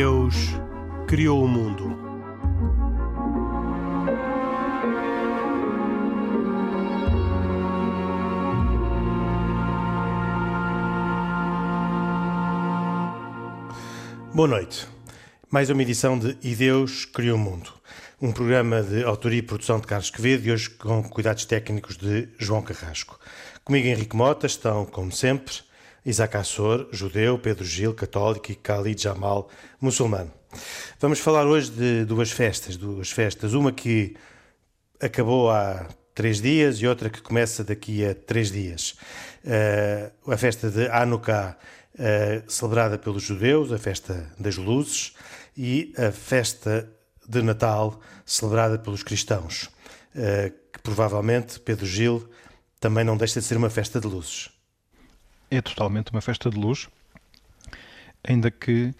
Deus criou o mundo. Boa noite. Mais uma edição de E Deus Criou o Mundo. Um programa de autoria e produção de Carlos Quevedo e hoje com cuidados técnicos de João Carrasco. Comigo Henrique Mota estão, como sempre, Isaac Assor, judeu, Pedro Gil, católico e Khalid Jamal, muçulmano. Vamos falar hoje de duas festas, duas festas, uma que acabou há três dias e outra que começa daqui a três dias. Uh, a festa de Hanukkah, uh, celebrada pelos judeus, a festa das luzes, e a festa de Natal, celebrada pelos cristãos, uh, que provavelmente Pedro Gil também não deixa de ser uma festa de luzes é totalmente uma festa de luz, ainda que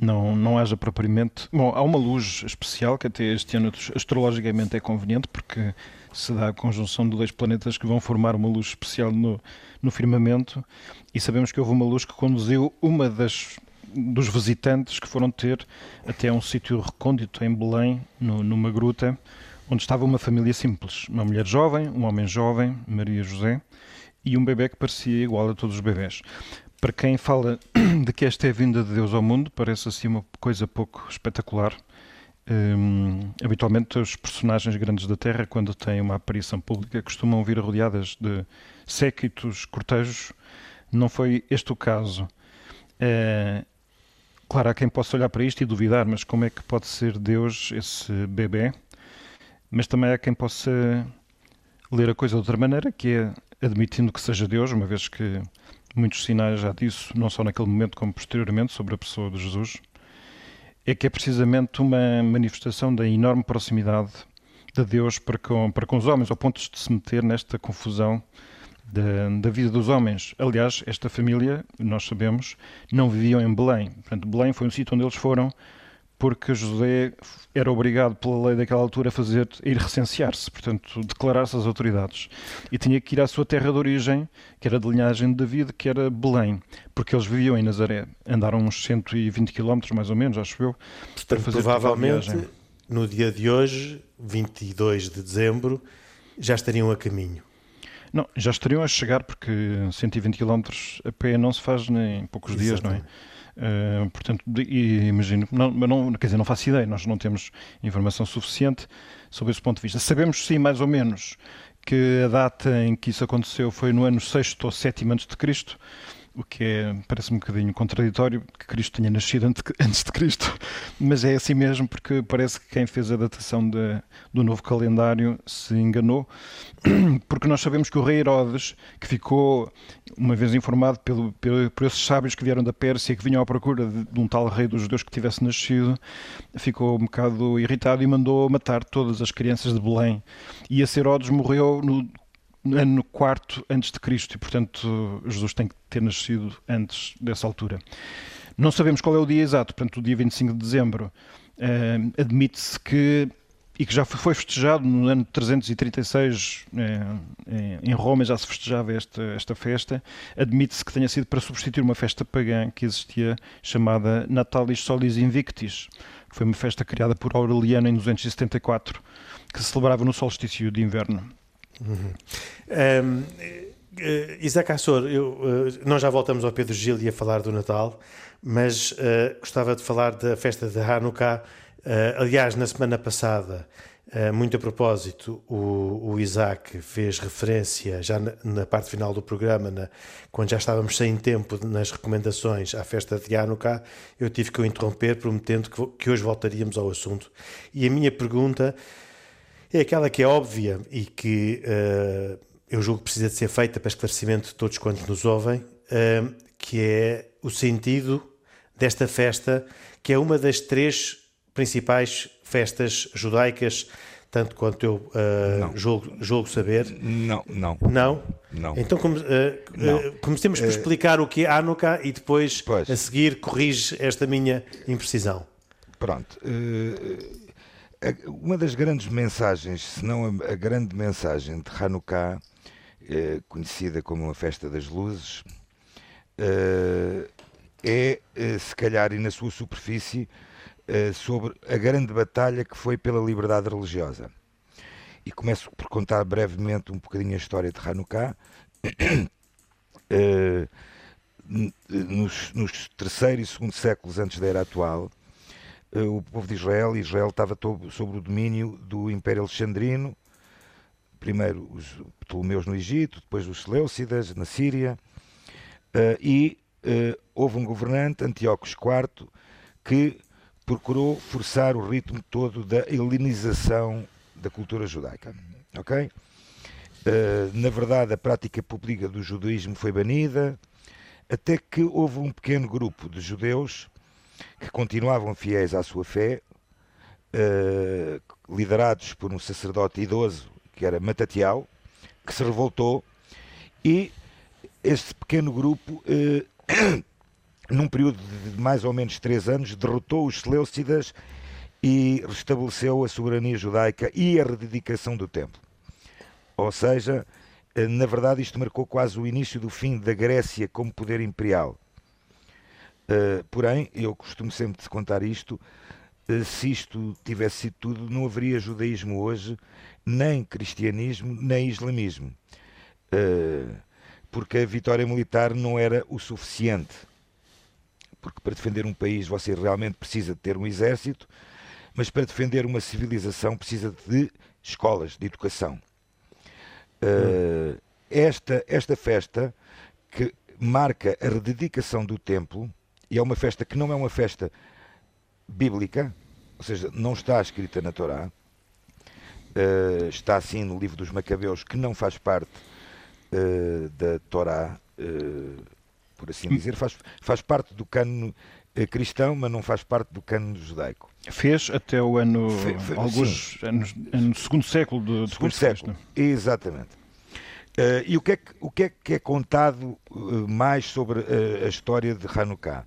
não, não haja propriamente. Bom, há uma luz especial que até este ano astrologicamente é conveniente, porque se dá a conjunção de dois planetas que vão formar uma luz especial no, no firmamento, e sabemos que houve uma luz que conduziu uma das dos visitantes que foram ter até um sítio recôndito em Belém, no, numa gruta, onde estava uma família simples, uma mulher jovem, um homem jovem, Maria José, e um bebê que parecia igual a todos os bebés. Para quem fala de que esta é a vinda de Deus ao mundo, parece assim uma coisa pouco espetacular. Um, habitualmente, os personagens grandes da Terra, quando têm uma aparição pública, costumam vir rodeadas de séquitos, cortejos. Não foi este o caso. É, claro, há quem possa olhar para isto e duvidar, mas como é que pode ser Deus esse bebê? Mas também há quem possa ler a coisa de outra maneira, que é admitindo que seja Deus, uma vez que muitos sinais já disso, não só naquele momento como posteriormente, sobre a pessoa de Jesus, é que é precisamente uma manifestação da enorme proximidade de Deus para com, para com os homens, ao ponto de se meter nesta confusão da, da, vida dos homens. Aliás, esta família, nós sabemos, não viviam em Belém. Portanto, Belém foi um sítio onde eles foram porque José era obrigado pela lei daquela altura a fazer a ir recensear-se, portanto, declarar-se às autoridades. E tinha que ir à sua terra de origem, que era de linhagem de David, que era Belém, porque eles viviam em Nazaré. Andaram uns 120 km, mais ou menos, acho eu, portanto, para fazer provavelmente no dia de hoje, 22 de dezembro, já estariam a caminho. Não, já estariam a chegar, porque 120 km a pé não se faz em poucos Exatamente. dias, não é? Uh, portanto, imagino, não, não, quer dizer, não faço ideia, nós não temos informação suficiente sobre esse ponto de vista. Sabemos sim, mais ou menos, que a data em que isso aconteceu foi no ano 6 ou 7 antes de Cristo, o que é, parece um bocadinho contraditório que Cristo tenha nascido antes de Cristo, mas é assim mesmo porque parece que quem fez a datação de, do novo calendário se enganou, porque nós sabemos que o rei Herodes, que ficou uma vez informado pelo, pelo, por esses sábios que vieram da Pérsia, que vinham à procura de, de um tal rei dos judeus que tivesse nascido, ficou um bocado irritado e mandou matar todas as crianças de Belém. E esse Herodes morreu no ano quarto antes de Cristo e, portanto, Jesus tem que ter nascido antes dessa altura. Não sabemos qual é o dia exato, portanto, o dia 25 de dezembro. Uh, Admite-se que, e que já foi festejado no ano 336, uh, eh, em Roma já se festejava esta, esta festa, admite-se que tenha sido para substituir uma festa pagã que existia chamada Natalis Solis Invictis, que foi uma festa criada por Aureliano em 274, que se celebrava no solstício de inverno. Uhum. Um, uh, Isaac Assor, eu, uh, nós já voltamos ao Pedro Gil e a falar do Natal, mas uh, gostava de falar da festa de Hanukkah. aliás, na semana passada, muito a propósito, o, o, Isaac fez referência, já na, na parte final do programa, na, quando já estávamos sem tempo nas recomendações à festa de Hanukkah, eu tive que o interromper, prometendo que, que hoje voltaríamos ao assunto. E a minha pergunta é aquela que é óbvia e que uh, eu julgo que precisa de ser feita para esclarecimento de todos quantos nos ouvem, uh, que é o sentido desta festa, que é uma das três principais festas judaicas, tanto quanto eu uh, julgo, julgo, saber. Não, não. Não? Não. Então come, uh, uh, comecemos por explicar o que é Hanukkah e depois, pois. a seguir, corrige esta minha imprecisão. Pronto. Uma das grandes mensagens, se não a, grande mensagem de Hanukkah, eh, conhecida como a Festa das Luzes, eh, é, eh, se calhar, e na sua superfície, sobre a grande batalha que foi pela liberdade religiosa. E começo por contar brevemente um bocadinho a história de Hanukkah. nos, nos terceiro e segundo séculos antes da era atual, o povo de Israel, Israel estava sob o domínio do Império Alexandrino, primeiro os Ptolomeus no Egito, depois os Seleucidas na Síria, uh, e uh, houve um governante, Antíocos IV, que procurou forçar o ritmo todo da helenização da cultura judaica. Ok? Na verdade, a prática pública do judaísmo foi banida, até que houve um pequeno grupo de judeus que continuavam fiéis à sua fé, uh, liderados por um sacerdote idoso que era Matatiau, que se revoltou e este pequeno grupo, eh, num período de mais ou menos três anos, derrotou os Seleucidas e restabeleceu a soberania judaica e a rededicação do templo. Ou seja, eh, na verdade, isto marcou quase o início do fim da Grécia como poder imperial. Uh, porém, eu costumo sempre contar isto: uh, se isto tivesse sido tudo, não haveria judaísmo hoje, nem cristianismo, nem islamismo. Uh, porque a vitória militar não era o suficiente. Porque para defender um país você realmente precisa de ter um exército, mas para defender uma civilização precisa de escolas, de educação. Esta, esta festa que marca a rededicação do templo, e é uma festa que não é uma festa bíblica, ou seja, não está escrita na Torá, uh, está assim no livro dos Macabeus, que não faz parte uh, da Torá, uh, por assim dizer, faz, faz parte do cano cristão, mas não faz parte do cano judaico. Fez até o ano, fe, fe, alguns anos, no segundo século do segundo século, exatamente. Uh, e o que, é que, o que, é que é contado mais sobre a história de Hanukkah?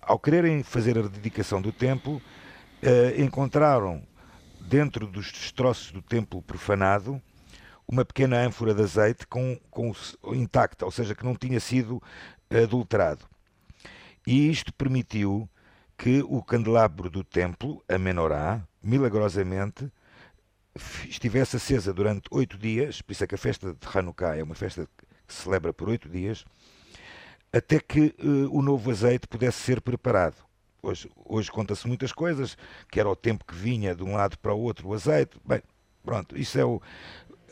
Ao quererem fazer a dedicação do templo, encontraram dentro dos destroços do templo profanado uma pequena ânfora de azeite com, com intacta, ou seja, que não tinha sido adulterado. E isto permitiu que o candelabro do templo, a menorá, milagrosamente, estivesse acesa durante oito dias, por isso é que a festa de Hanukkah é uma festa que se celebra por oito dias, até que uh, o novo azeite pudesse ser preparado. Hoje, hoje conta-se muitas coisas, que era o tempo que vinha de um lado para o outro o azeite. Bem, pronto, isso é o.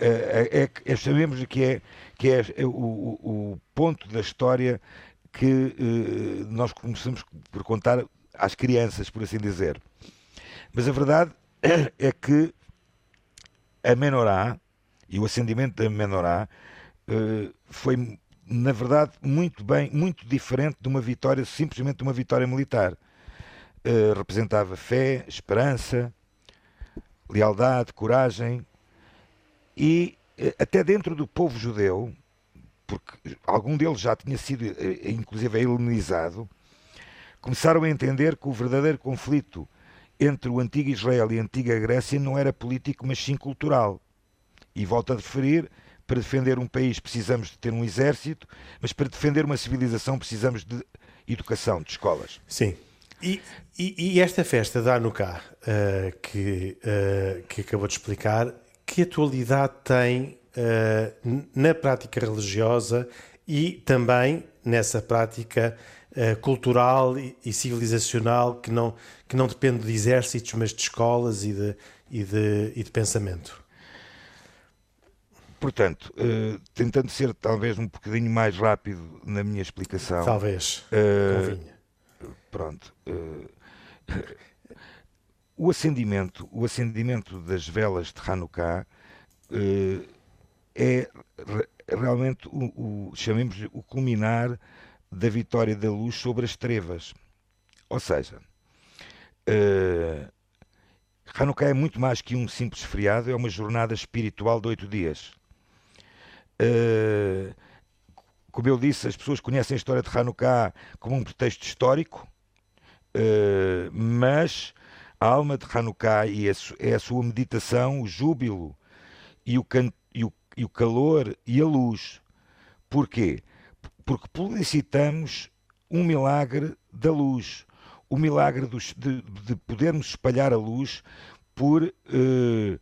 É, é, é, sabemos que é, que é, é o, o, ponto da história que eh, nós começamos por contar às crianças, por assim dizer. Mas a verdade é que a menorá e o acendimento da menorá eh, foi, na verdade, muito bem, muito diferente de uma vitória, simplesmente de uma vitória militar. Eh, representava fé, esperança, lealdade, coragem e uh, até dentro do povo judeu, porque algum deles já tinha sido uh, inclusive helenizado, começaram a entender que o verdadeiro conflito entre o antigo Israel e a antiga Grécia não era político, mas sim cultural. E volto a referir, para defender um país precisamos de ter um exército, mas para defender uma civilização precisamos de educação, de escolas. Sim. E, e, e, esta festa da Hanukkah, uh, que, uh, que acabou de explicar, que atualidade tem uh, na prática religiosa e também nessa prática cultural e, e, civilizacional que não, que não depende de exércitos, mas de escolas e de, e de, e de pensamento? Portanto, tentando ser talvez um bocadinho mais rápido na minha explicação. Talvez. Convinha pronto. Uh, o acendimento, o acendimento das velas de Hanukkah uh, é realmente o, o chamemos o culminar da vitória da luz sobre as trevas. Ou seja, uh, Hanukkah é muito mais que um simples feriado, é uma jornada espiritual de oito dias. Uh, como eu disse, as pessoas conhecem a história de Hanukkah como um pretexto histórico, Uh, mas a alma de Hanukkah e é a sua meditação, o júbilo e o, can, e, o, e o calor e a luz. Porquê? Porque publicitamos um milagre da luz, o milagre dos, de, de, podermos espalhar a luz por, uh,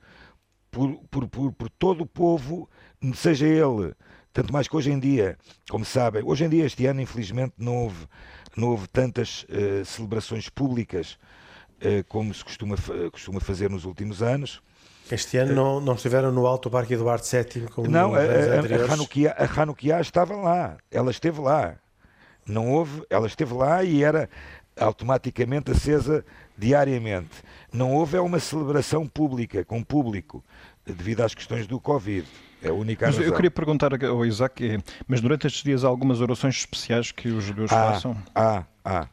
por, por, por, por todo o povo, seja ele tanto mais que hoje em dia, como sabem, hoje em dia, este ano, infelizmente, não houve, não houve tantas uh, celebrações públicas uh, como se costuma, costuma fazer nos últimos anos. Este ano não, não estiveram no Alto Parque Eduardo VII como Não, a, a, Hanukkah, a Hanukkah estava lá, ela esteve lá. Não houve, ela esteve lá e era automaticamente acesa diariamente. Não houve é uma celebração pública, com público, devido às questões do Covid. É única mas. Eu queria perguntar ao Isaac, mas durante estes dias há algumas orações especiais que os judeus ah, façam? Ah, ah,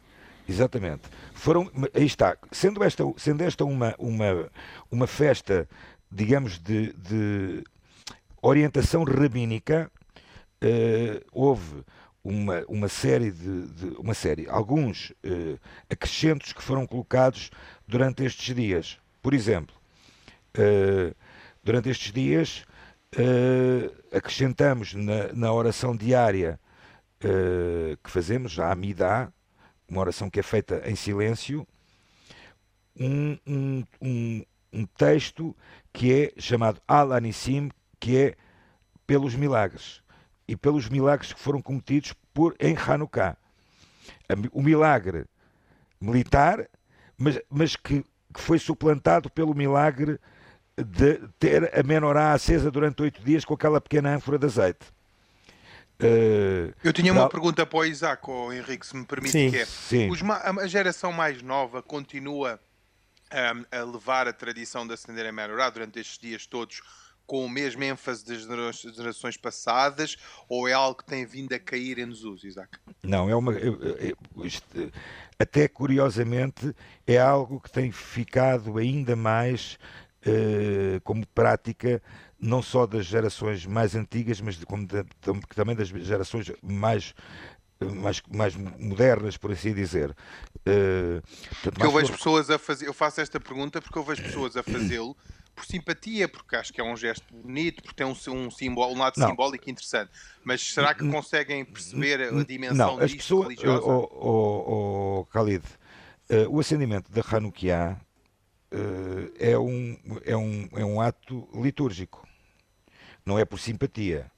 exatamente. Foram, aí está, sendo esta, sendo esta uma, uma, uma festa, digamos, de, de orientação rabínica, uh, houve uma, uma série de, de, uma série, alguns uh, acrescentos que foram colocados durante estes dias. Por exemplo, uh, durante estes dias uh, acrescentamos na, na, oração diária uh, que fazemos, a Amidá, uma oração que é feita em silêncio, um, um, um, um texto que é chamado Al-Anissim, que é pelos milagres e pelos milagres que foram cometidos por, em Hanukkah. O milagre militar, mas, mas que, que foi suplantado pelo milagre de ter a menorá acesa durante oito dias com aquela pequena ânfora de azeite. Uh, eu tinha uma pergunta para o Isaac, ou Henrique, se me permite, sim, que é, sim. Os, a geração mais nova continua um, a levar a tradição de acender a menorá durante estes dias todos com o mesmo ênfase das gerações passadas ou é algo que tem vindo a cair em desuso, Isaac? Não, é uma. Isto, até curiosamente, é algo que tem ficado ainda mais eh, como prática não só das gerações mais antigas, mas também das gerações mais mais, mais modernas, por assim dizer. Uh, porque eu vejo por... pessoas a fazer, eu faço esta pergunta porque eu vejo pessoas a fazê-lo por simpatia, porque acho que é um gesto bonito, porque tem um, um, simbolo, um lado não. simbólico interessante. Mas será que conseguem perceber a dimensão não, as pessoas, religiosa? Oh, oh, oh, Khalid, uh, o acendimento da Hanukkah é, um, é, um, é um ato litúrgico, não é por simpatia.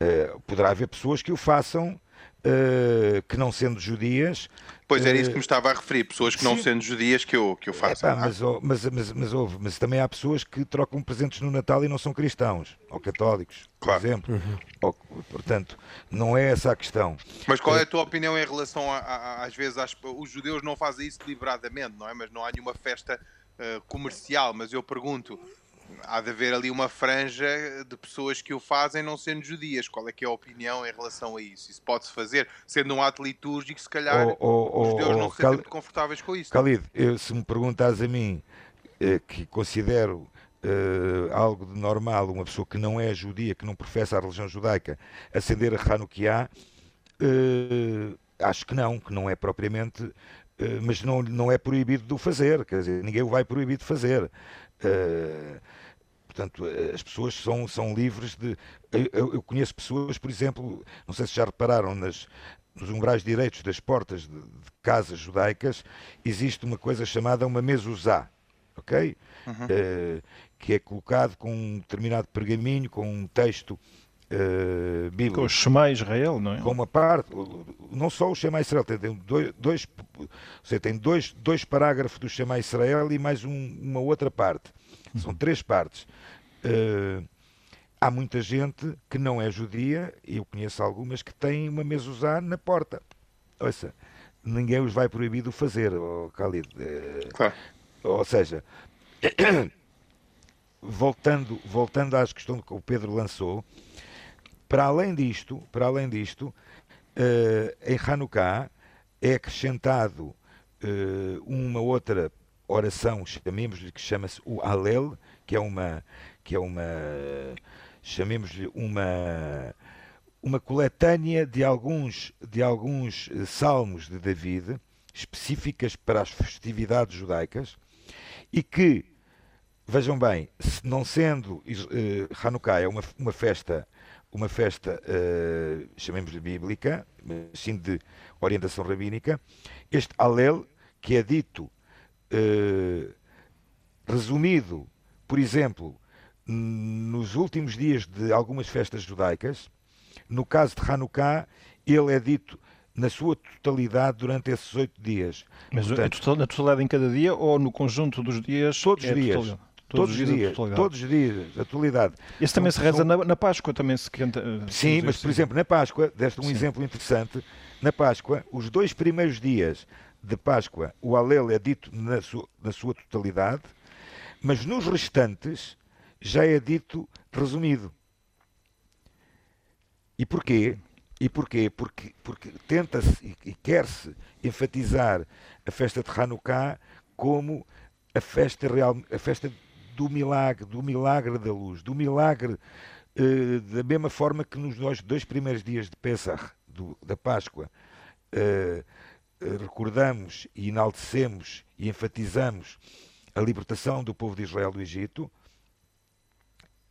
Uh, poderá haver pessoas que o façam Uh, que não sendo judias. Pois era isso que me estava a referir, pessoas que não sendo judias que eu, que eu faço. É, mas, mas, mas, mas, houve, mas também há pessoas que trocam presentes no Natal e não são cristãos, ou católicos, por claro. exemplo. Uhum. Ou, portanto, não é essa a questão. Mas qual é a tua opinião em relação a, a às vezes, às, os judeus não fazem isso deliberadamente, não é? Mas não há nenhuma festa uh, comercial, mas eu pergunto, há de haver ali uma franja de pessoas que o fazem não sendo judias. Qual é que é a opinião em relação a isso? Isso pode-se fazer, sendo um ato litúrgico, se calhar oh, oh, os judeus oh, não se sentem confortáveis com isso. Khalid, eu, se me perguntas a mim, eh, que considero eh, algo de normal, uma pessoa que não é judia, que não professa a religião judaica, acender a Hanukkah, eh, acho que não, que não é propriamente eh, mas não, não é proibido de o fazer, quer dizer, ninguém o vai proibir de fazer. Uh, portanto, eh, as pessoas são, são livres de. Eu, eu, conheço pessoas, por exemplo, não sei se já repararam, nas, nos umbrais direitos das portas de, de casas judaicas, existe uma coisa chamada uma mezuzá, ok? Uhum. Uh, que é colocado com um determinado pergaminho, com um texto uh, bíblico. Com o Shema Israel, não é? Com uma parte, não só o Shema Israel, tem, dois, dois, seja, tem dois, dois parágrafos do Shema Israel e mais um, uma outra parte. São três partes. Uh, há muita gente que não é judia, e eu conheço algumas que têm uma mezuzá na porta. Ouça, ninguém os vai proibir de fazer, oh, Khalid. Uh, claro. Ou seja, voltando, voltando às questões que o Pedro lançou, para além disto, para além disto, uh, em Hanukkah é acrescentado uh, uma outra oração, chamemos-lhe que chama-se o Alel, que é uma que é uma chamemos-lhe uma uma coletânea de alguns de alguns eh, salmos de David específicas para as festividades judaicas e que vejam bem, não sendo uh, Hanukkah é uma, uma festa uma festa, uh, chamemos-lhe bíblica, sim de orientação rabínica, este Alel, que é dito, uh, resumido, por exemplo, nos últimos dias de algumas festas judaicas, no caso de Hanukkah, ele é dito na sua totalidade durante esses oito dias. Mas Portanto, na totalidade em cada dia ou no conjunto dos dias? Todos os é dias. Totalidade? Todos, os dias, todos os dias, atualidade. Esse também se reza são... na, na, Páscoa, também se canta. Eh, Sim, mas por exemplo, na Páscoa, deste um Sim. exemplo interessante, na Páscoa, os dois primeiros dias de Páscoa, o Alel é dito na sua, na sua totalidade, mas nos restantes já é dito resumido. E porquê? E porquê? Porque, porque tenta-se e quer-se enfatizar a festa de Hanukkah como a festa real, a festa do milagre, do milagre da luz, do milagre uh, da mesma forma que nos dois primeiros dias de Pesach, do, da Páscoa, uh, recordamos e enaltecemos e enfatizamos a libertação do povo de Israel do Egito,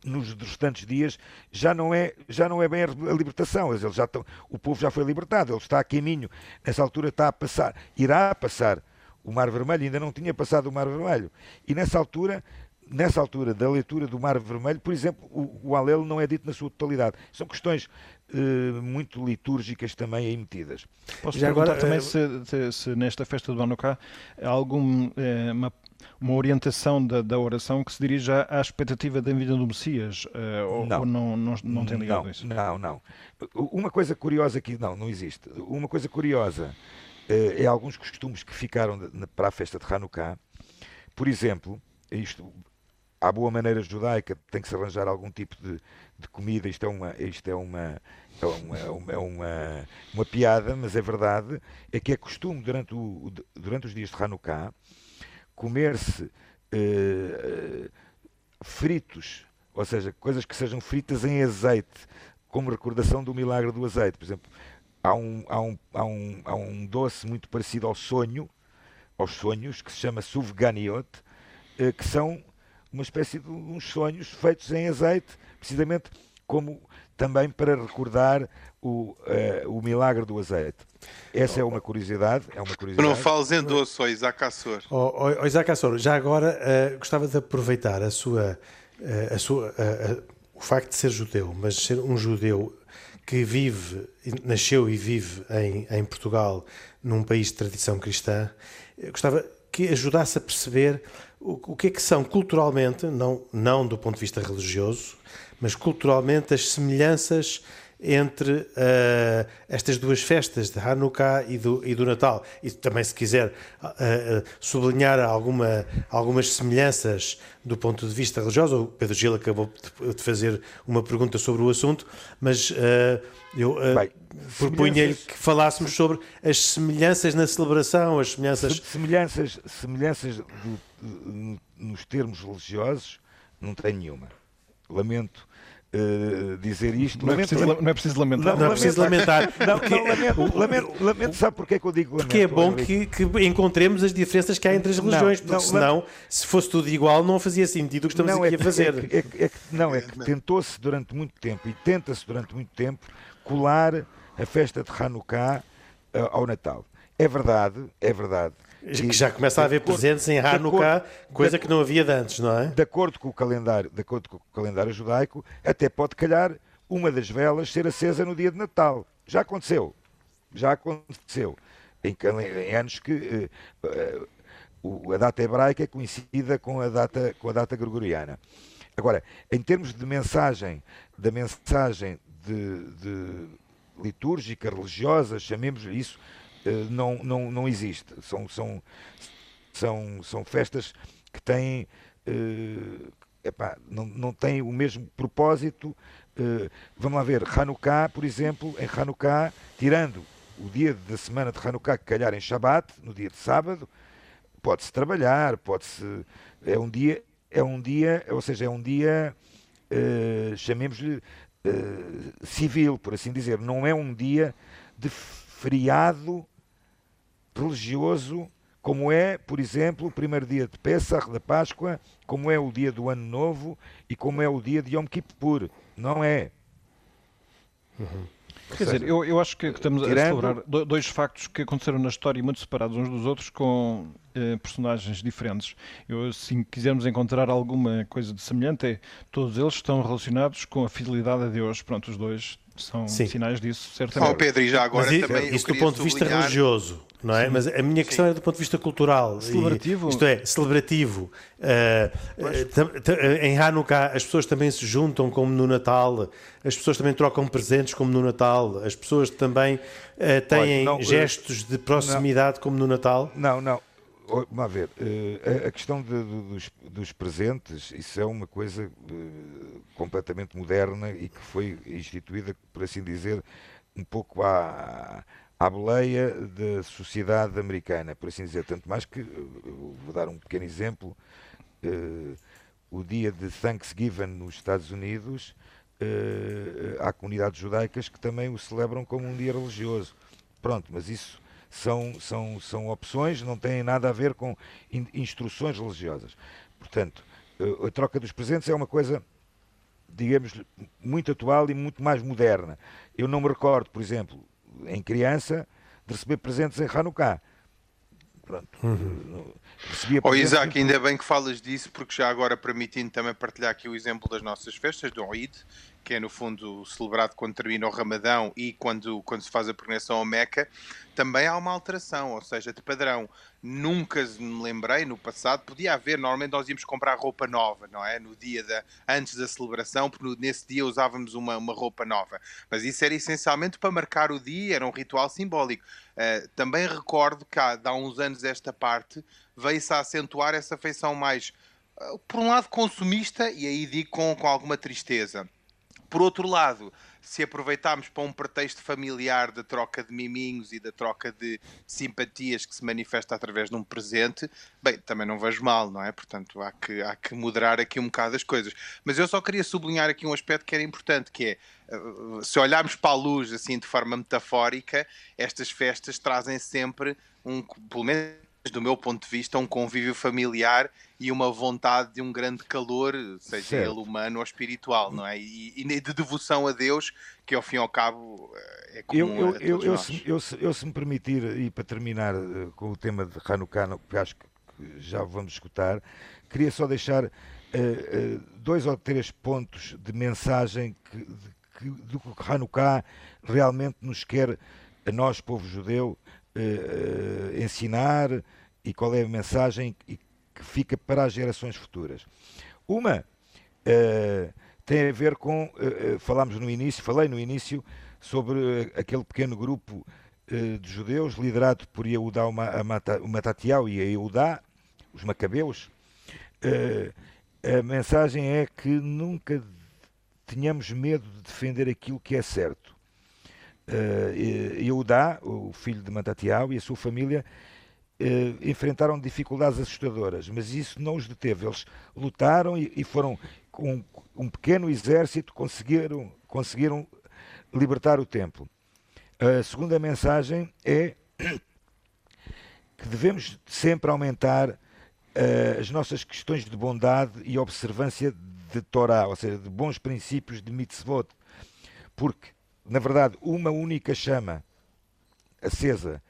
nos restantes dias já não é já não é bem a libertação eles já estão, o povo já foi libertado ele está a caminho nessa altura está a passar irá passar o Mar Vermelho ainda não tinha passado o Mar Vermelho e nessa altura nessa altura da leitura do Mar Vermelho, por exemplo, o, o Alelo não é dito na sua totalidade. São questões uh, muito litúrgicas também aí metidas. Posso Já perguntar agora, também uh, se, se, se, nesta festa do Hanukkah há alguma uh, uma, orientação da, da, oração que se dirige à, à expectativa da vida do Messias? ou não, ou não, não, não tem ligado não, isso? Não, não. Uma coisa curiosa que não, não existe. Uma coisa curiosa é alguns costumes que ficaram de, para a festa de Hanukkah. Por exemplo, isto à boa maneira judaica tem que se arranjar algum tipo de, de comida. Isto é uma, isto é uma, é uma, é uma, é uma, uma, piada, mas é verdade. É que é costume durante, o, durante os dias de Hanukkah comer-se eh, fritos, ou seja, coisas que sejam fritas em azeite, como recordação do milagre do azeite. Por exemplo, há um, há um, há um, há um doce muito parecido ao sonho, aos sonhos, que se chama suvganiot, eh, que são uma espécie de uns sonhos feitos em azeite, precisamente como também para recordar o, uh, o milagre do azeite. Essa é uma curiosidade. É uma curiosidade. Não fales em doce, ó Isaac Assor. Oh, oh, oh Isaac Assor, já agora uh, gostava de aproveitar a sua, uh, a sua, o facto de ser judeu, mas ser um judeu que vive, nasceu e vive em, em Portugal, num país de tradição cristã, gostava que ajudasse a perceber o, que é que são culturalmente, não, não do ponto de vista religioso, mas culturalmente as semelhanças entre uh, estas duas festas de Hanukkah e do, e do Natal. E também, se quiser uh, sublinhar alguma, algumas semelhanças do ponto de vista religioso, o Pedro Gil acabou de fazer uma pergunta sobre o assunto, mas eu propunha-lhe que falássemos sobre as semelhanças na celebração, as semelhanças. Semelhanças, semelhanças do, nos termos religiosos, não tem nenhuma. Lamento Uh, dizer isto. Não, é lamento, é preciso, não é preciso lamentar. Não, não, não é preciso lamentar. Não, porque, não lamento, lamento, lamento, sabe porquê que eu digo lamento? Porque é bom que, que, encontremos as diferenças que há entre as religiões, porque senão, se fosse tudo igual, não fazia sentido o que estamos aqui é a fazer. É, é, é, não, é que tentou-se durante muito tempo e tenta-se durante muito tempo colar a festa de Hanukkah uh, ao Natal. É verdade, é verdade. Que já começa a haver presentes em Hanukkah, coisa que não havia de antes, não é? De acordo com o calendário, de acordo com o calendário judaico, até pode calhar uma das velas ser acesa no dia de Natal. Já aconteceu. Já aconteceu. Em, em anos que uh, uh, a data hebraica é coincidida com a data, com a data gregoriana. Agora, em termos de mensagem, da mensagem de, de litúrgica, religiosa, chamemos isso, não, não, não existe. São, são, são, são festas que têm. Uh, epá, não, não têm o mesmo propósito. Uh, vamos lá ver, Hanukkah, por exemplo, em Hanukkah, tirando o dia da semana de Hanukkah que calhar em Shabat, no dia de sábado, pode-se trabalhar, pode-se. É um dia, é um dia, ou seja, é um dia, uh, chamemos-lhe uh, civil, por assim dizer. Não é um dia de feriado religioso, como é, por exemplo, o primeiro dia de Pesach, da Páscoa, como é o dia do Ano Novo e como é o dia de Yom Kippur. Não é. Uhum. Quer dizer, eu, eu acho que estamos tirando... a celebrar dois factos que aconteceram na história muito separados uns dos outros, com eh, personagens diferentes. Eu, se quisermos encontrar alguma coisa de semelhante, é, todos eles estão relacionados com a fidelidade a Deus. Pronto, os dois são Sim. sinais disso, certamente. Oh, Pedro, e já agora Mas, também. Isso do ponto de vista religioso, não é? Sim. Mas a minha questão Sim. é do ponto de vista cultural. Celebrativo. E, isto é, celebrativo. Uh, em Hanukkah as pessoas também se juntam como no Natal, as pessoas também trocam presentes como no Natal, as pessoas também uh, têm não, gestos de proximidade não, como no Natal. Não, não. Vamos ver, uh, a questão de, de, dos, dos, presentes, isso é uma coisa completamente moderna e que foi instituída, por assim dizer, um pouco à, à boleia da sociedade americana, por assim dizer. Tanto mais que, uh, vou dar um pequeno exemplo, o dia de Thanksgiving nos Estados Unidos, há comunidades judaicas que também o celebram como um dia religioso. Pronto, mas isso são, são, são opções, não têm nada a ver com in, instruções religiosas. Portanto, eh, a troca dos presentes é uma coisa, digamos, muito atual e muito mais moderna. Eu não me recordo, por exemplo, em criança, de receber presentes em Hanukkah. Pronto. Uhum. Recebia oh, Isaac, ainda bem que falas disso, porque já agora permitindo também partilhar aqui o exemplo das nossas festas do Eid, que é no fundo celebrado quando termina o Ramadão e quando, quando se faz a peregrinação ao Meca, também há uma alteração, ou seja, de padrão. Nunca me lembrei no passado, podia haver, normalmente nós íamos comprar roupa nova, não é? No dia da, antes da celebração, porque nesse dia usávamos uma, uma roupa nova. Mas isso era essencialmente para marcar o dia, era um ritual simbólico. Uh, também recordo que há, há uns anos esta parte veio-se a acentuar essa feição mais, uh, por um lado, consumista, e aí digo com, com alguma tristeza por outro lado, se aproveitarmos para um pretexto familiar da troca de miminhos e da troca de simpatias que se manifesta através de um presente, bem, também não vejo mal, não é? Portanto, há que, há que moderar aqui um bocado as coisas. Mas eu só queria sublinhar aqui um aspecto que era importante, que é, eh, se olharmos para a luz, assim, de forma metafórica, estas festas trazem sempre um, pelo menos do meu ponto de vista, um convívio familiar e uma vontade de um grande calor, seja certo. ele humano ou espiritual, não é? E, e, de devoção a Deus, que ao fim e ao cabo eh, é comum eu, eu, eu, eu, se, eu, se, eu, se me permitir, e para terminar uh, com o tema de Hanukkah, que acho que já vamos escutar, queria só deixar uh, uh, dois ou três pontos de mensagem que, de, que, do que Hanukkah realmente nos quer, a nós, povo judeu, uh, ensinar e qual é a mensagem que fica para as gerações futuras. Uma uh, tem a ver com, falámos no início, falei no início sobre aquele pequeno grupo de judeus liderado por Yehudá o Matatiel e Yehudá, os macabeus. a mensagem é que nunca tenhamos medo de defender aquilo que é certo Eudá, o filho de Matatiao, e a sua família uh, enfrentaram dificuldades assustadoras, mas isso não os deteve. Eles lutaram e, foram com um pequeno exército conseguiram, conseguiram libertar o templo. A segunda mensagem é que devemos sempre aumentar uh, as nossas questões de bondade e observância de Torá, ou seja, de bons princípios de mitzvot, porque na verdade, uma única chama acesa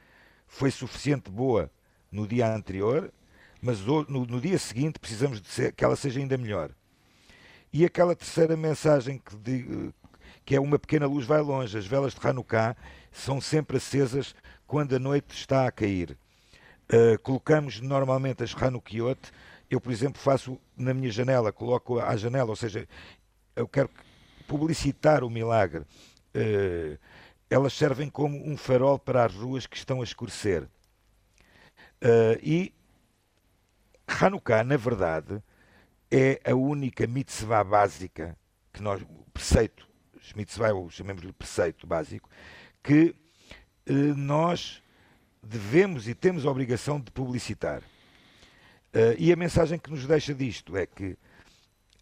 foi suficiente boa no dia anterior, mas no, dia seguinte precisamos de ser, que ela seja ainda melhor. E aquela terceira mensagem que, de, que é uma pequena luz vai longe. As velas de Hanukkah são sempre acesas quando a noite está a cair. Uh, colocamos normalmente as Hanukkot, eu, por exemplo, faço na minha janela, coloco à janela, ou seja, eu quero publicitar o milagre. Uh, elas servem como um farol para as ruas que estão a escurecer. Uh, e Hanukkah, na verdade, é a única mitzvah básica que nós, preceito, mitzvah, ou chamemos-lhe preceito básico, que uh, nós devemos e temos a obrigação de publicitar. Uh, e a mensagem que nos deixa disto é que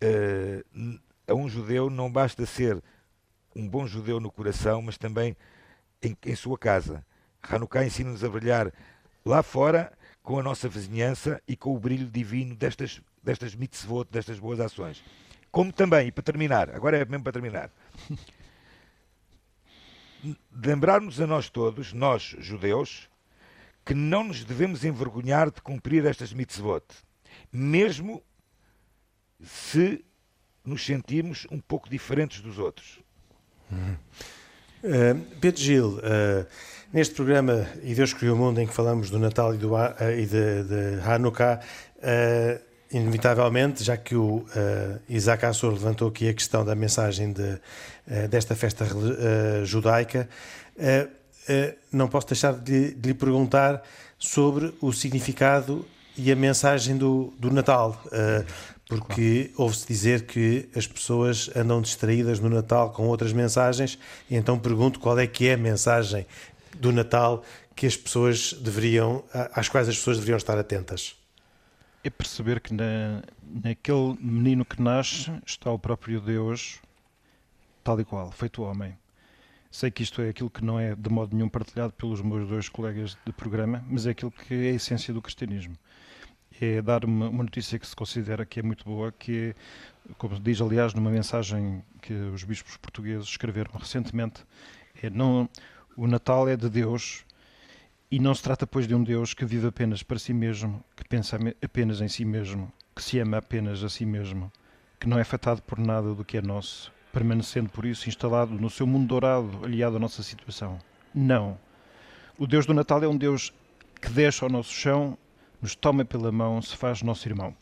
uh, a um judeu não basta ser um bom judeu no coração, mas também em, em sua casa. Hanukkah ensina-nos a brilhar lá fora com a nossa vizinhança e com o brilho divino destas, destas mitzvot, destas boas ações. Como também, e para terminar, agora é mesmo para terminar, lembrar-nos a nós todos, nós judeus, que não nos devemos envergonhar de cumprir estas mitzvot, mesmo se nos sentirmos um pouco diferentes dos outros. Uh, Pedro Gil, uh, neste programa E Deus Criou o Mundo, em que falamos do Natal e, do, uh, e de, de Hanukkah, inevitavelmente, já que o Isaac Assor levantou aqui a questão da mensagem de, desta festa judaica, não posso deixar de, de, lhe perguntar sobre o significado e a mensagem do, do Natal porque claro. ouve-se dizer que as pessoas andam distraídas no Natal com outras mensagens, e então pergunto qual é que é a mensagem do Natal que as pessoas deveriam, às quais as pessoas deveriam estar atentas. É perceber que na, naquele menino que nasce está o próprio Deus, tal e qual, feito homem. Sei que isto é aquilo que não é de modo nenhum partilhado pelos meus dois colegas de programa, mas é aquilo que é a essência do cristianismo é dar uma, uma, notícia que se considera que é muito boa, que é, como diz aliás numa mensagem que os bispos portugueses escreveram recentemente, é não, o Natal é de Deus e não se trata pois de um Deus que vive apenas para si mesmo, que pensa apenas em si mesmo, que se ama apenas a si mesmo, que não é afetado por nada do que é nosso, permanecendo por isso instalado no seu mundo dourado, aliado à nossa situação. Não. O Deus do Natal é um Deus que deixa ao nosso chão nos toma pela mão, se faz nosso irmão.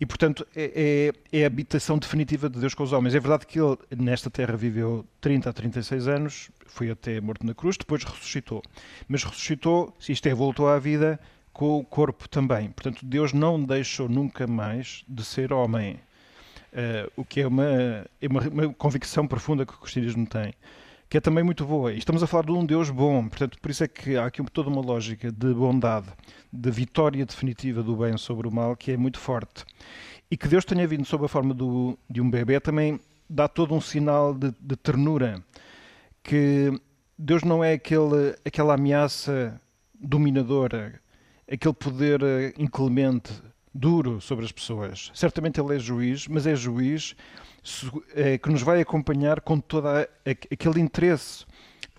E, portanto, é, é, é, a habitação definitiva de Deus com os homens. É verdade que ele, nesta terra, viveu 30 a 36 anos, foi até morto na cruz, depois ressuscitou. Mas ressuscitou, se isto é, voltou à vida com o corpo também. Portanto, Deus não deixou nunca mais de ser homem. Uh, o que é uma, é uma, uma convicção profunda que o cristianismo tem que é também muito boa. E estamos a falar de um Deus bom, portanto, por isso é que há aqui toda uma lógica de bondade, de vitória definitiva do bem sobre o mal, que é muito forte. E que Deus tenha vindo sob a forma do, de um bebê também dá todo um sinal de, de ternura. Que Deus não é aquele, aquela ameaça dominadora, aquele poder inclemente, duro sobre as pessoas. Certamente ele é juiz, mas é juiz é, que nos vai acompanhar com todo aquele interesse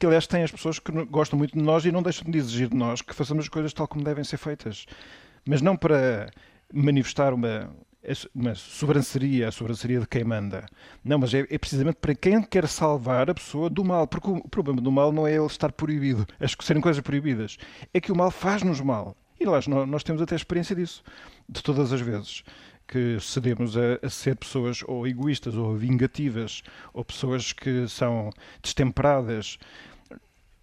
que aliás tem as pessoas que gostam muito de nós e não deixam de exigir de nós que façamos as coisas tal como devem ser feitas. Mas não para manifestar uma, uma sobranceria, a sobranceria de quem manda. Não, mas é, é, precisamente para quem quer salvar a pessoa do mal. Porque o problema do mal não é ele estar proibido, as serem coisas proibidas. É que o mal faz-nos mal. E nós, nós temos até experiência disso, de todas as vezes que cedemos a, a, ser pessoas ou egoístas ou vingativas ou pessoas que são destemperadas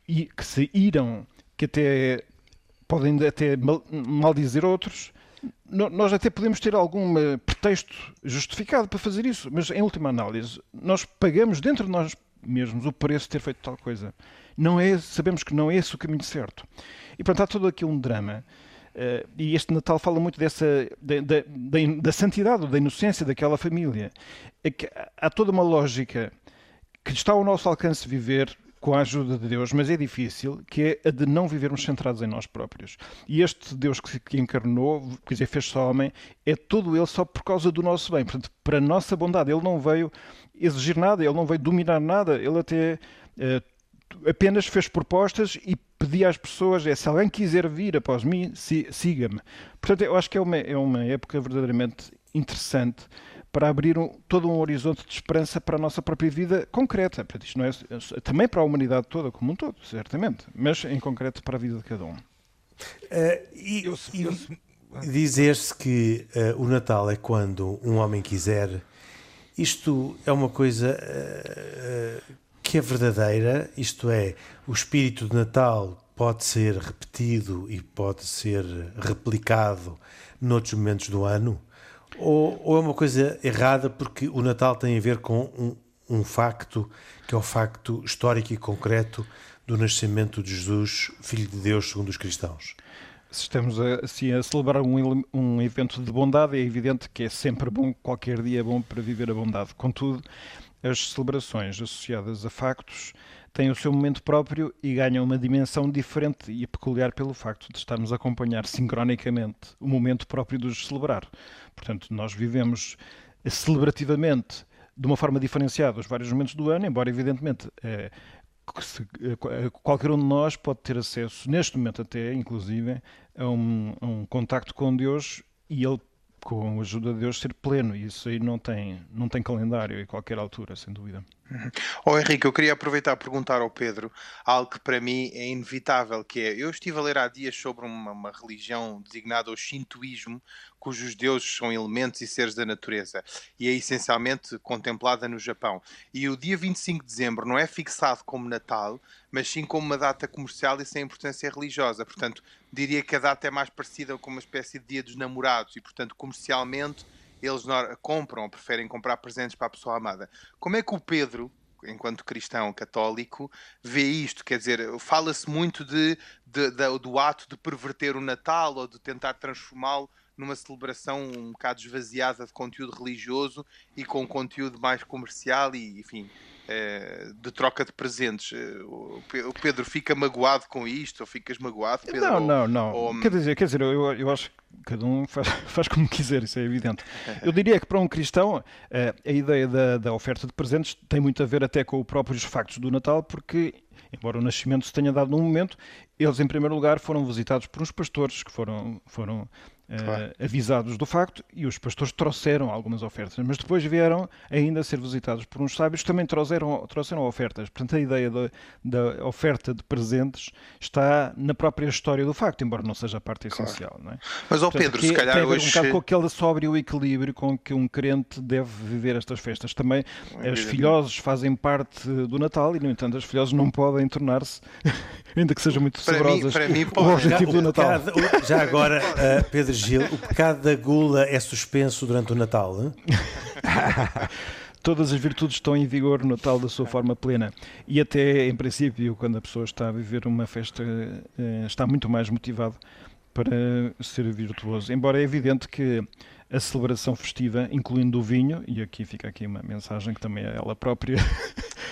que se iram, que até podem até mal, maldizer outros. Nós até podemos ter algum pretexto justificado para fazer isso, mas em última análise, nós pagamos dentro de nós mesmos o preço de ter feito tal coisa. Não é, sabemos que não é esse o caminho certo. E portanto há todo aqui um drama Uh, e este Natal fala muito dessa da, da, da, da santidade, da inocência daquela família. É há toda uma lógica que está ao nosso alcance viver com a ajuda de Deus, mas é difícil, que é a de não vivermos centrados em nós próprios. E este Deus que, que encarnou, quer dizer, fez-se homem, é todo ele só por causa do nosso bem, portanto, para a nossa bondade. Ele não veio exigir nada, ele não veio dominar nada, ele até uh, apenas fez propostas e pedi às pessoas é se alguém quiser vir após mim, siga-me. Portanto, eu acho que é uma, é uma época verdadeiramente interessante para abrir um, todo um horizonte de esperança para a nossa própria vida concreta. Portanto, isto não é, é também para a humanidade toda, como um todo, certamente, mas em concreto para a vida de cada um. Uh, e, e dizer-se que uh, o Natal é quando um homem quiser, isto é uma coisa uh, que é verdadeira, isto é, o espírito de Natal pode ser repetido e pode ser replicado noutros momentos do ano? Ou, ou é uma coisa errada porque o Natal tem a ver com um, um facto que é o facto histórico e concreto do nascimento de Jesus, Filho de Deus, segundo os cristãos? Se estamos assim a celebrar um, um evento de bondade, é evidente que é sempre bom, qualquer dia é bom para viver a bondade. Contudo, as celebrações associadas a factos têm o seu momento próprio e ganham uma dimensão diferente e peculiar pelo facto de estarmos a acompanhar sincronicamente o momento próprio de os celebrar. Portanto, nós vivemos celebrativamente de uma forma diferenciada os vários momentos do ano, embora evidentemente eh, qualquer um de nós pode ter acesso, neste momento até, inclusive, a um, a um contacto com Deus e ele com a ajuda de Deus, ser pleno. E isso aí não tem, não tem calendário em qualquer altura, sem dúvida. Uhum. Oh, Henrique, eu queria aproveitar e perguntar ao Pedro algo que para mim é inevitável, que é, eu estive a ler há dias sobre uma, uma religião designada o Shintoísmo, cujos deuses são elementos e seres da natureza, e é essencialmente contemplada no Japão. E o dia 25 de dezembro não é fixado como Natal, mas sim como uma data comercial e sem importância religiosa. Portanto, diria que a data é mais parecida com uma espécie de dia dos namorados, e portanto, comercialmente eles compram preferem comprar presentes para a pessoa amada. Como é que o Pedro, enquanto cristão católico, vê isto? Quer dizer, fala-se muito de, de, de, do ato de perverter o Natal ou de tentar transformá-lo numa celebração um bocado esvaziada de conteúdo religioso e com conteúdo mais comercial e, enfim, de troca de presentes. Eh, o Pedro fica magoado com isto ou ficas magoado, Pedro? Não, não, não. Ou... Quer dizer, quer dizer eu, eu acho que cada um faz, faz como quiser, isso é evidente. Eu diria que para um cristão eh, a ideia da, da oferta de presentes tem muito a ver até com os próprios factos do Natal, porque embora o nascimento se tenha dado num momento, eles em primeiro lugar foram visitados por uns pastores que foram, foram claro. uh, avisados do facto e os pastores trouxeram algumas ofertas, mas depois vieram ainda a ser visitados por uns sábios que também trouxeram, trouxeram ofertas. Portanto, a ideia da, da oferta de presentes está na própria história do facto, embora não seja a parte claro. essencial. Não é? Mas, ao Pedro, se calhar tem hoje... um bocado com aquele sóbrio equilíbrio com que um crente deve viver estas festas. Também as filhosas fazem parte do Natal e, no entanto, as filhosas não podem tornar-se, ainda que sejam muito saborosas, o objetivo do Natal. Já agora, uh, Pedro Gil, o pecado da gula é suspenso durante o Natal? Todas as virtudes estão em vigor no Natal da sua forma plena. E até, em princípio, quando a pessoa está a viver uma festa, eh, está muito mais motivado para ser virtuoso. Embora é evidente que a celebração festiva, incluindo o vinho, e aqui fica aqui uma mensagem que também é ela própria.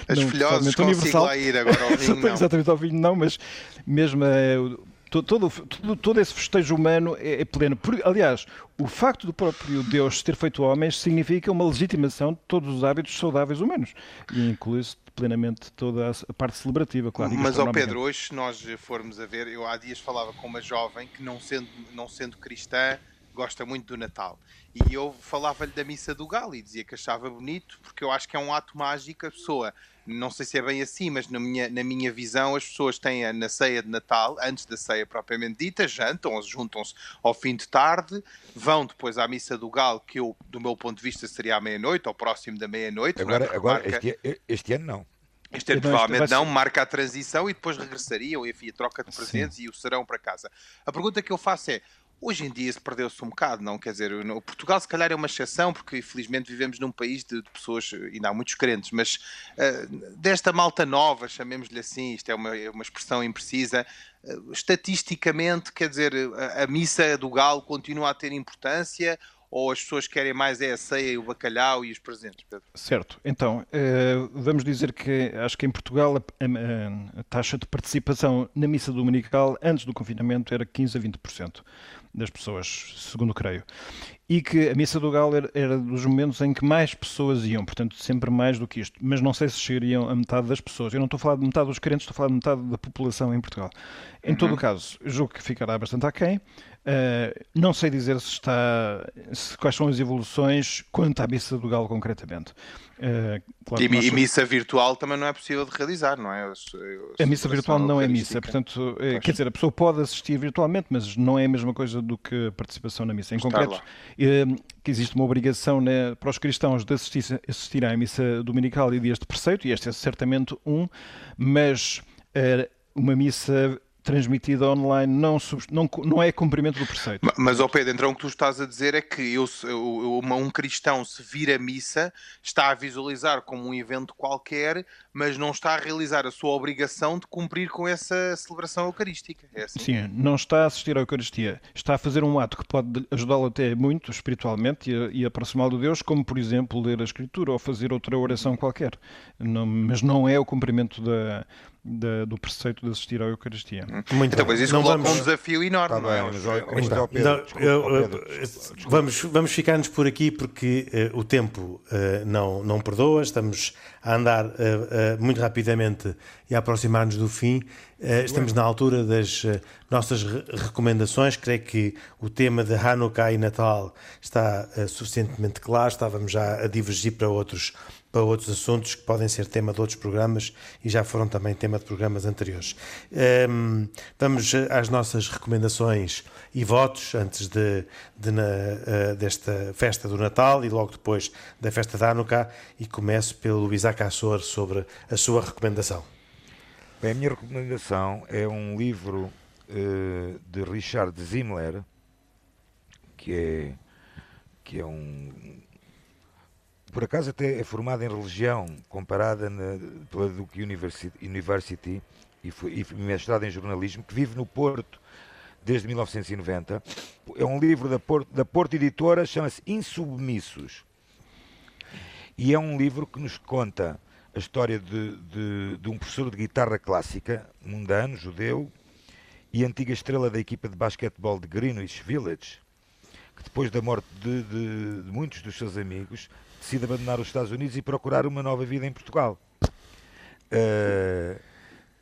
As filhosas consigam lá ir agora ao vinho, não. Exatamente ao vinho, não, mas mesmo todo, todo, todo esse festejo humano é, é pleno. Aliás, o facto do próprio Deus ter feito homens significa uma legitimação de todos os hábitos saudáveis humanos. E inclui-se plenamente toda a parte celebrativa, claro. Mas, ao Pedro, hoje, se nós formos a ver, eu há dias falava com uma jovem que, não sendo, não sendo cristã, gosta muito do Natal. E eu falava-lhe da missa do Galo e dizia que achava bonito, porque eu acho que é um ato mágico. A pessoa, não sei se é bem assim, mas na minha, na minha visão, as pessoas têm na ceia de Natal, antes da ceia propriamente dita, jantam, juntam-se ao fim de tarde, vão depois à missa do Galo, que eu, do meu ponto de vista, seria à meia-noite, ou próximo da meia-noite. Agora, é? agora este, este ano não. Este ano provavelmente não, marca a transição e depois regressariam, enfim, a troca de presentes Sim. e o serão para casa. A pergunta que eu faço é: Hoje em dia isso perdeu-se um bocado, não? Quer dizer, o Portugal se calhar é uma exceção, porque infelizmente vivemos num país de, de pessoas, ainda há muitos crentes, mas uh, desta malta nova, chamemos-lhe assim, isto é uma, é uma expressão imprecisa, uh, estatisticamente, quer dizer, a, a missa do galo continua a ter importância ou as pessoas querem mais é a ceia, o bacalhau e os presentes, Pedro? Certo. Então, vamos dizer que acho que em Portugal a, taxa de participação na missa dominical antes do confinamento era 15 a 20% das pessoas, segundo creio. E que a Missa do Galo era, era, dos momentos em que mais pessoas iam, portanto, sempre mais do que isto. Mas não sei se chegariam a metade das pessoas. Eu não estou a falar de metade dos crentes, estou a falar de metade da população em Portugal. Em uhum. todo o caso, julgo que ficará bastante aquém. Uh, não sei dizer se está, se, quais são as evoluções quanto à Missa do Galo concretamente. Uh, claro e, e, missa virtual também não é possível de realizar, não é? a missa virtual não é missa, portanto, eh, quer dizer, a pessoa pode assistir virtualmente, mas não é a mesma coisa do que a participação na missa. Em Estar concreto, uh, que existe uma obrigação né, para os cristãos de assistir, assistir à missa dominical e dias de preceito, e este é certamente um, mas uh, uma missa transmitida online não, não, não é cumprimento do preceito. Mas, ó Pedro, então o que tu estás a dizer é que eu, eu, um cristão se vir a missa está a visualizar como um evento qualquer, mas não está a realizar a sua obrigação de cumprir com essa celebração eucarística. É assim? Sim, não está a assistir à Eucaristia. Está a fazer um ato que pode ajudá-lo até muito espiritualmente e, e aproximá-lo de Deus, como por exemplo ler a Escritura ou fazer outra oração qualquer. Não, mas não é o cumprimento da, da, do preceito de assistir à Eucaristia. Muito então, bem. pois isso Não coloca vamos- um desafio enorme, Está não é? vamos, vamos ficar-nos por aqui porque eh, o tempo eh, não, não perdoa, estamos a andar eh, muito rapidamente e a aproximar-nos do fim. Eh, estamos na altura das eh, nossas re- recomendações. Creio que o tema de Hanukkah e Natal está eh, suficientemente claro. Estávamos já a divergir para outros para outros assuntos que podem ser tema de outros programas e já foram também tema de programas anteriores. Ehm, vamos às nossas recomendações e votos antes de, de na, desta festa do Natal e logo depois da festa da Hanukkah e começo pelo Isaac Assor sobre a sua recomendação. Bem, a minha recomendação é um livro eh, de Richard Zimmler, que é, que é um. Por acaso até é formado em religião, comparada na, pela Duke University, University e, foi, e mestrado em jornalismo, que vive no Porto desde 1990. É um livro da Porto, da Porto Editora, chama-se Insubmissos. E é um livro que nos conta a história de, de, de um professor de guitarra clássica, mundano, judeu, e antiga estrela da equipa de basquetebol de Greenwich Village, que depois da morte de, de- de muitos dos seus amigos, decide abandonar os Estados Unidos e procurar uma nova vida em Portugal. Eh,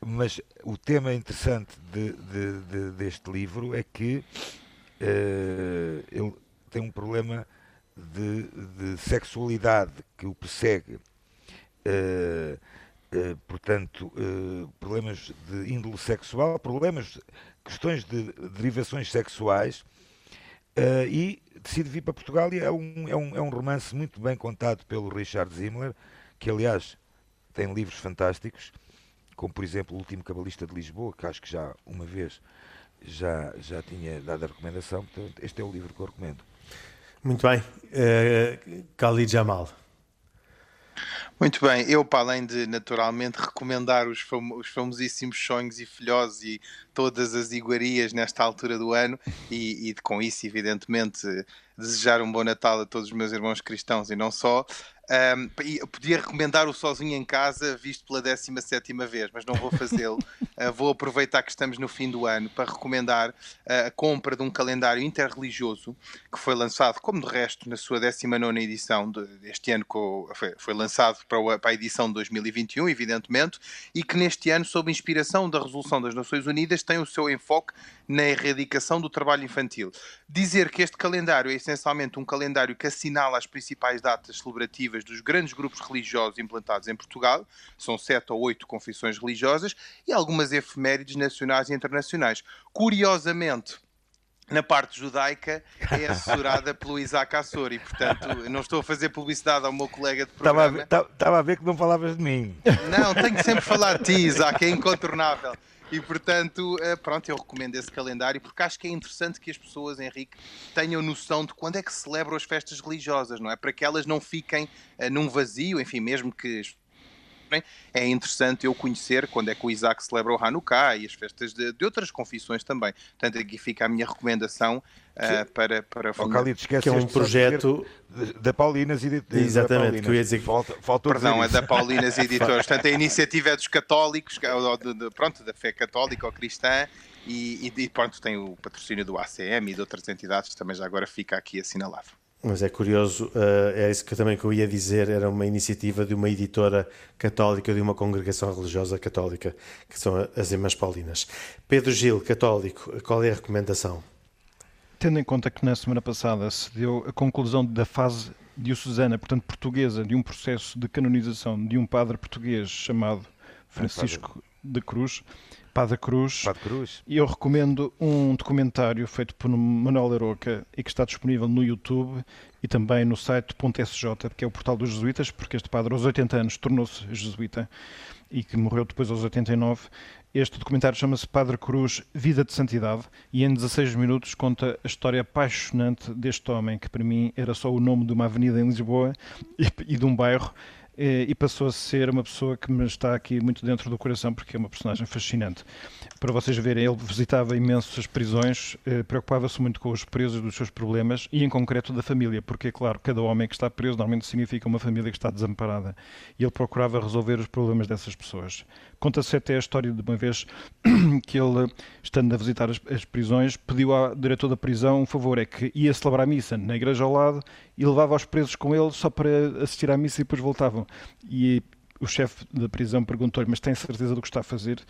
mas o tema interessante de- de- de- deste livro é que eh, ele tem um problema de sexualidade que o persegue. Eh, eh, portanto, eh, problemas de índole sexual, problemas, questões de derivações sexuais, e decide vir para Portugal e é um, é, um, é um romance muito bem contado pelo Richard Zimmler, que aliás tem livros fantásticos, como por exemplo O Último Cabalista de Lisboa, que acho que já uma vez já, já tinha dado a recomendação, portanto este é o livro que eu recomendo. Muito bem. Uh, Khalid Jamal. Muito bem, eu para além de naturalmente recomendar os, famo os famosíssimos sonhos e filhoses e todas as iguarias nesta altura do ano e, e com isso evidentemente desejar um bom Natal a todos os meus irmãos cristãos e não só, um, eu podia recomendar o Sozinho em Casa, visto pela 17 vez, mas não vou fazê-lo. uh, vou aproveitar que estamos no fim do ano para recomendar uh, a compra de um calendário interreligioso que foi lançado, como de resto, na sua 19 edição deste ano, foi, foi, lançado para a, para a edição de 2021, evidentemente, e que neste ano, sob inspiração da Resolução das Nações Unidas, tem o seu enfoque na erradicação do trabalho infantil. Dizer que este calendário é essencialmente um calendário que assinala as principais datas celebrativas dos grandes grupos religiosos implantados em Portugal, são sete ou oito confissões religiosas, e algumas efemérides nacionais e internacionais. Curiosamente, na parte judaica é assessorada pelo Isaac Assor e, portanto, não estou a fazer publicidade ao meu colega de Estava a, programa. ver, estava a ver que não falavas de mim. Não, tenho que sempre falar de ti, Isaac, é incontornável. E portanto, pronto, eu recomendo esse calendário porque acho que é interessante que as pessoas, Henrique, tenham noção de quando é que celebram as festas religiosas, não é? Para que elas não fiquem uh, num vazio, enfim, mesmo que é interessante eu conhecer quando é que o Isaac celebra o Hanukkah e as festas de, de outras confissões também. Portanto, aqui fica a minha recomendação uh, para, para oh, Khalid, que é um projeto da Paulinas e de, de, Exatamente, Paulinas. que eu ia dizer que... Falta, faltou Perdão, é da Paulinas Editores. Portanto, a iniciativa é dos católicos, ou de, de, pronto, da fé católica ou cristã, e, e, e pronto, tem o patrocínio do ACM e de outras entidades, também já agora fica aqui assinalado. Mas é curioso, uh, é isso que também que eu ia dizer, era uma iniciativa de uma editora católica, de uma congregação religiosa católica, que são as Irmãs Paulinas. Pedro Gil, católico, qual é a recomendação? Tendo em conta que na semana passada se deu a conclusão da fase diocesana, portanto portuguesa, de um processo de canonização de um padre português chamado Francisco de Cruz, Padre Cruz. Padre Cruz. E eu recomendo um documentário feito por Manuel Aroca e que está disponível no YouTube e também no site .sj, que é o portal dos jesuítas, porque este padre aos 80 anos tornou-se jesuíta e que morreu depois aos 89. Este documentário chama-se Padre Cruz, Vida de Santidade, e em 16 minutos conta a história apaixonante deste homem, que para mim era só o nome de uma avenida em Lisboa e de um bairro, e passou a ser uma pessoa que me está aqui muito dentro do coração porque é uma personagem fascinante. Para vocês verem, ele visitava imensas prisões, eh, preocupava-se muito com os presos dos seus problemas e, em concreto, da família, porque, é claro, cada homem que está preso normalmente significa uma família que está desamparada e ele procurava resolver os problemas dessas pessoas. Conta-se até a história de uma vez que ele, estando a visitar as, as prisões, pediu ao diretor da prisão um favor, é que ia celebrar a missa na igreja ao lado e levava os presos com ele só para assistir à missa e depois voltavam. E o chefe da prisão perguntou-lhe, mas tem certeza do que está a fazer?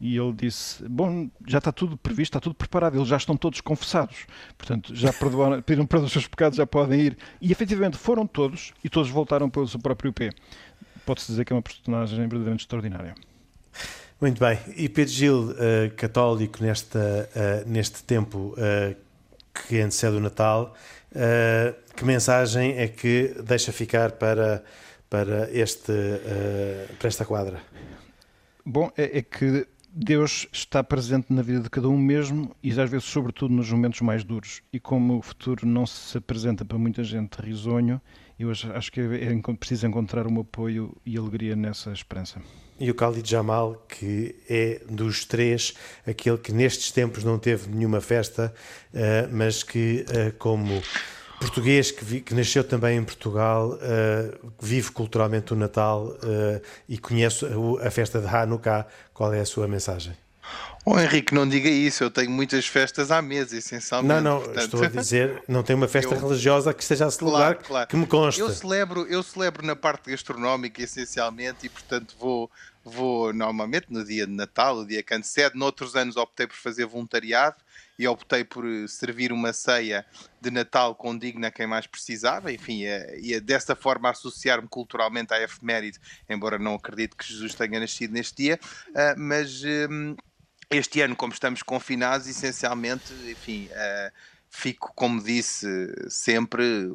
E ele disse, bom, já está tudo previsto, está tudo preparado, eles já estão todos confessados. Portanto, já perdoaram, pediram perdão dos seus pecados, já podem ir. E efetivamente foram todos e todos voltaram pelo seu próprio pé. Pode-se dizer que é uma personagem verdadeiramente extraordinária. Muito bem. E Pedro Gil, uh, católico nesta, uh, neste tempo uh, que antecede o Natal, que mensagem é que deixa ficar para para, este, para esta quadra? Bom, é, é, que Deus está presente na vida de cada um mesmo e às vezes, sobretudo, nos momentos mais duros. E como o futuro não se apresenta para muita gente risonho, eu acho que é, é preciso encontrar um apoio e alegria nessa esperança. E o Khalid Jamal, que é dos três aquele que nestes tempos não teve nenhuma festa, uh, mas que, uh, como português que, vi, que, nasceu também em Portugal, uh, vive culturalmente o Natal e conhece a, a, festa de Hanukkah. Qual é a sua mensagem? Oh Henrique, não diga isso, eu tenho muitas festas à mesa, essencialmente. Não, não, portanto... estou a dizer, não tem uma festa eu... religiosa que esteja a celebrar, claro, claro. que me consta. Eu celebro, eu celebro na parte gastronómica, essencialmente, e portanto vou, vou normalmente no dia de Natal, o dia que antecede. Noutros anos optei por fazer voluntariado e optei por eh, servir uma ceia de Natal condigna a quem mais precisava, enfim, é, e é dessa forma associar-me culturalmente à efeméride, embora não acredite que Jesus tenha nascido neste dia, uh, mas um, este ano, como estamos confinados, essencialmente, enfim, uh, fico, como disse, sempre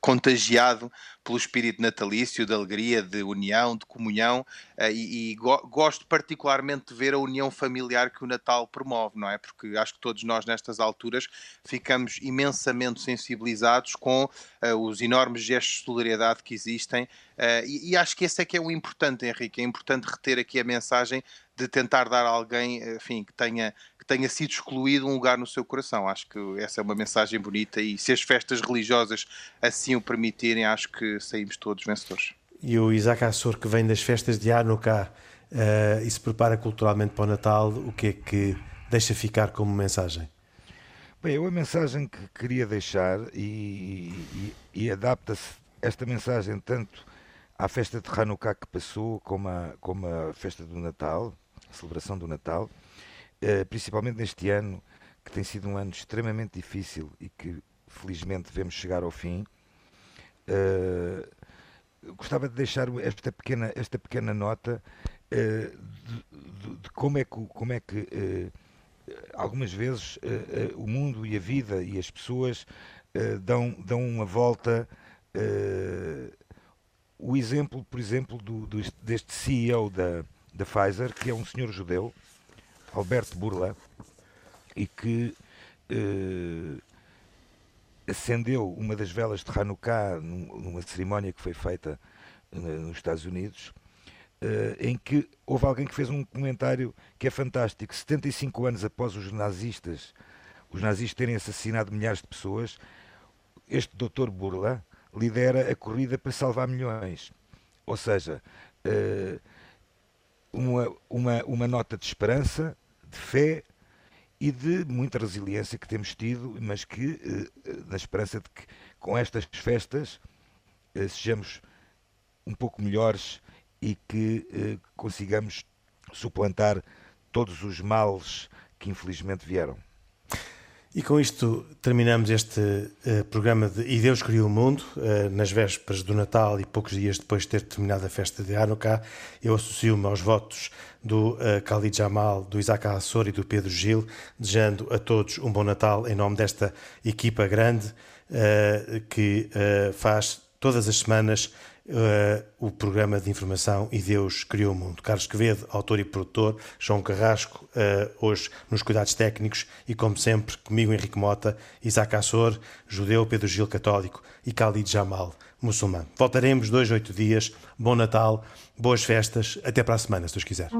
contagiado pelo espírito natalício, de alegria, de união, de comunhão, eh, e, e go gosto particularmente de ver a união familiar que o Natal promove, não é? Porque acho que todos nós, nestas alturas, ficamos imensamente sensibilizados com uh, os enormes gestos de solidariedade que existem, uh, e, e, acho que esse é que é o importante, Henrique, é importante reter aqui a mensagem de tentar dar a alguém, enfim, que tenha tenha sido excluído um lugar no seu coração. Acho que essa é uma mensagem bonita e se as festas religiosas assim o permitirem, acho que saímos todos vencedores. E o Isaac Assor, que vem das festas de Hanukkah uh, e se prepara culturalmente para o Natal, o que é que deixa ficar como mensagem? Bem, eu a mensagem que queria deixar e, e, e adapta-se esta mensagem tanto à festa de Hanukkah que passou como a, como a festa do Natal, a celebração do Natal, eh, principalmente neste ano, que tem sido um ano extremamente difícil e que felizmente devemos chegar ao fim. Uh, gostava de deixar esta pequena, esta pequena nota uh, de, de, de, como é que, como é que uh, algumas vezes o mundo e a vida e as pessoas dão, dão uma volta. o exemplo, por exemplo, do, do, deste CEO da, da Pfizer, que é um senhor judeu, Alberto Burla, e que eh, acendeu uma das velas de Hanukkah numa cerimónia que foi feita eh, nos Estados Unidos, eh, em que houve alguém que fez um comentário que é fantástico. 75 anos após os nazistas, os nazistas terem assassinado milhares de pessoas, este doutor Burla lidera a corrida para salvar milhões. Ou seja, uma, uma, uma nota de esperança, de fé e de muita resiliência que temos tido, mas que, eh, na esperança de que com estas festas eh, sejamos um pouco melhores e que eh, consigamos suplantar todos os males que infelizmente vieram. E com isto terminamos este uh, programa de E Deus Criou o Mundo, uh, nas vésperas do Natal e poucos dias depois de ter terminado a festa de Hanukkah. Eu associo-me aos votos do uh, Khalid Jamal, do Isaac Assor e do Pedro Gil, desejando a todos um bom Natal em nome desta equipa grande que faz todas as semanas uh, o programa de informação E Deus Criou o Mundo. Carlos Quevedo, autor e produtor, João Carrasco, uh, hoje nos cuidados técnicos e, como sempre, comigo Henrique Mota, Isaac Assor, judeu, Pedro Gil, católico e Khalid Jamal, muçulmano. Voltaremos dois, oito dias. Bom Natal, boas festas, até para a semana, se Deus quiser.